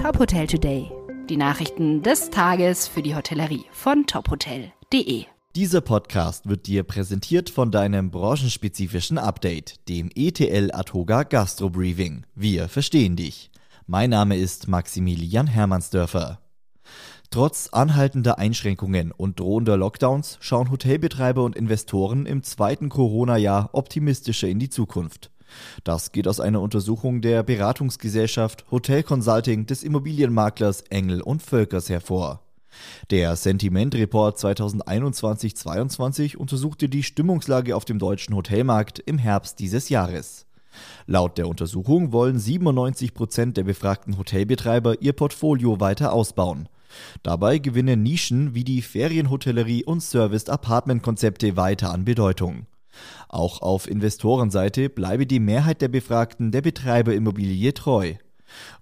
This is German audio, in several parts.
Top Hotel Today. Die Nachrichten des Tages für die Hotellerie von tophotel.de. Dieser Podcast wird dir präsentiert von deinem branchenspezifischen Update, dem ETL Atoga Gastro Briefing. Wir verstehen dich. Mein Name ist Maximilian Hermannsdörfer. Trotz anhaltender Einschränkungen und drohender Lockdowns schauen Hotelbetreiber und Investoren im zweiten Corona-Jahr optimistischer in die Zukunft. Das geht aus einer Untersuchung der Beratungsgesellschaft Hotel Consulting des Immobilienmaklers Engel und Völkers hervor. Der Sentiment Report 2021-22 untersuchte die Stimmungslage auf dem deutschen Hotelmarkt im Herbst dieses Jahres. Laut der Untersuchung wollen 97 Prozent der befragten Hotelbetreiber ihr Portfolio weiter ausbauen. Dabei gewinnen Nischen wie die Ferienhotellerie und Serviced-Apartment-Konzepte weiter an Bedeutung. Auch auf Investorenseite bleibe die Mehrheit der Befragten der Betreiberimmobilie treu.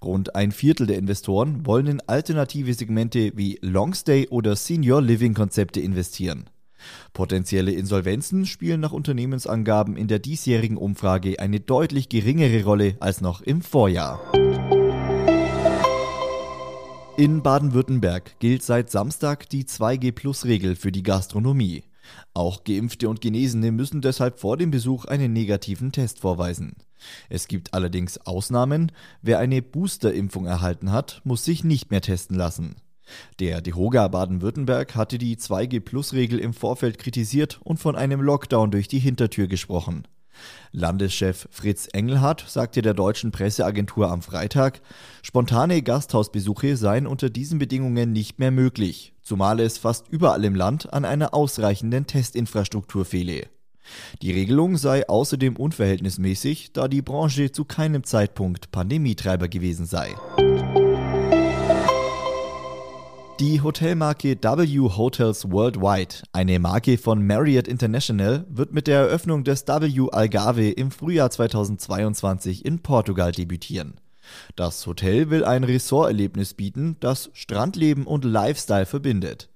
Rund ein Viertel der Investoren wollen in alternative Segmente wie Longstay oder Senior Living Konzepte investieren. Potenzielle Insolvenzen spielen nach Unternehmensangaben in der diesjährigen Umfrage eine deutlich geringere Rolle als noch im Vorjahr. In Baden-Württemberg gilt seit Samstag die 2G-Plus-Regel für die Gastronomie. Auch Geimpfte und Genesene müssen deshalb vor dem Besuch einen negativen Test vorweisen. Es gibt allerdings Ausnahmen. Wer eine Boosterimpfung erhalten hat, muss sich nicht mehr testen lassen. Der DeHoga Baden-Württemberg hatte die 2G-Plus-Regel im Vorfeld kritisiert und von einem Lockdown durch die Hintertür gesprochen. Landeschef Fritz Engelhardt sagte der deutschen Presseagentur am Freitag, spontane Gasthausbesuche seien unter diesen Bedingungen nicht mehr möglich, zumal es fast überall im Land an einer ausreichenden Testinfrastruktur fehle. Die Regelung sei außerdem unverhältnismäßig, da die Branche zu keinem Zeitpunkt Pandemietreiber gewesen sei. Die Hotelmarke W Hotels Worldwide, eine Marke von Marriott International, wird mit der Eröffnung des W Algarve im Frühjahr 2022 in Portugal debütieren. Das Hotel will ein Ressorterlebnis bieten, das Strandleben und Lifestyle verbindet.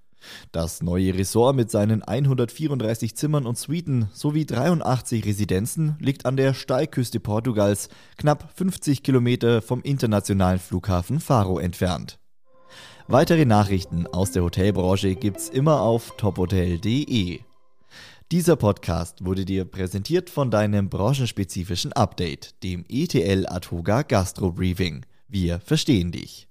Das neue Ressort mit seinen 134 Zimmern und Suiten sowie 83 Residenzen liegt an der Steilküste Portugals, knapp 50 Kilometer vom internationalen Flughafen Faro entfernt. Weitere Nachrichten aus der Hotelbranche gibt's immer auf tophotel.de. Dieser Podcast wurde dir präsentiert von deinem branchenspezifischen Update, dem ETL Atoga Gastro Briefing. Wir verstehen dich.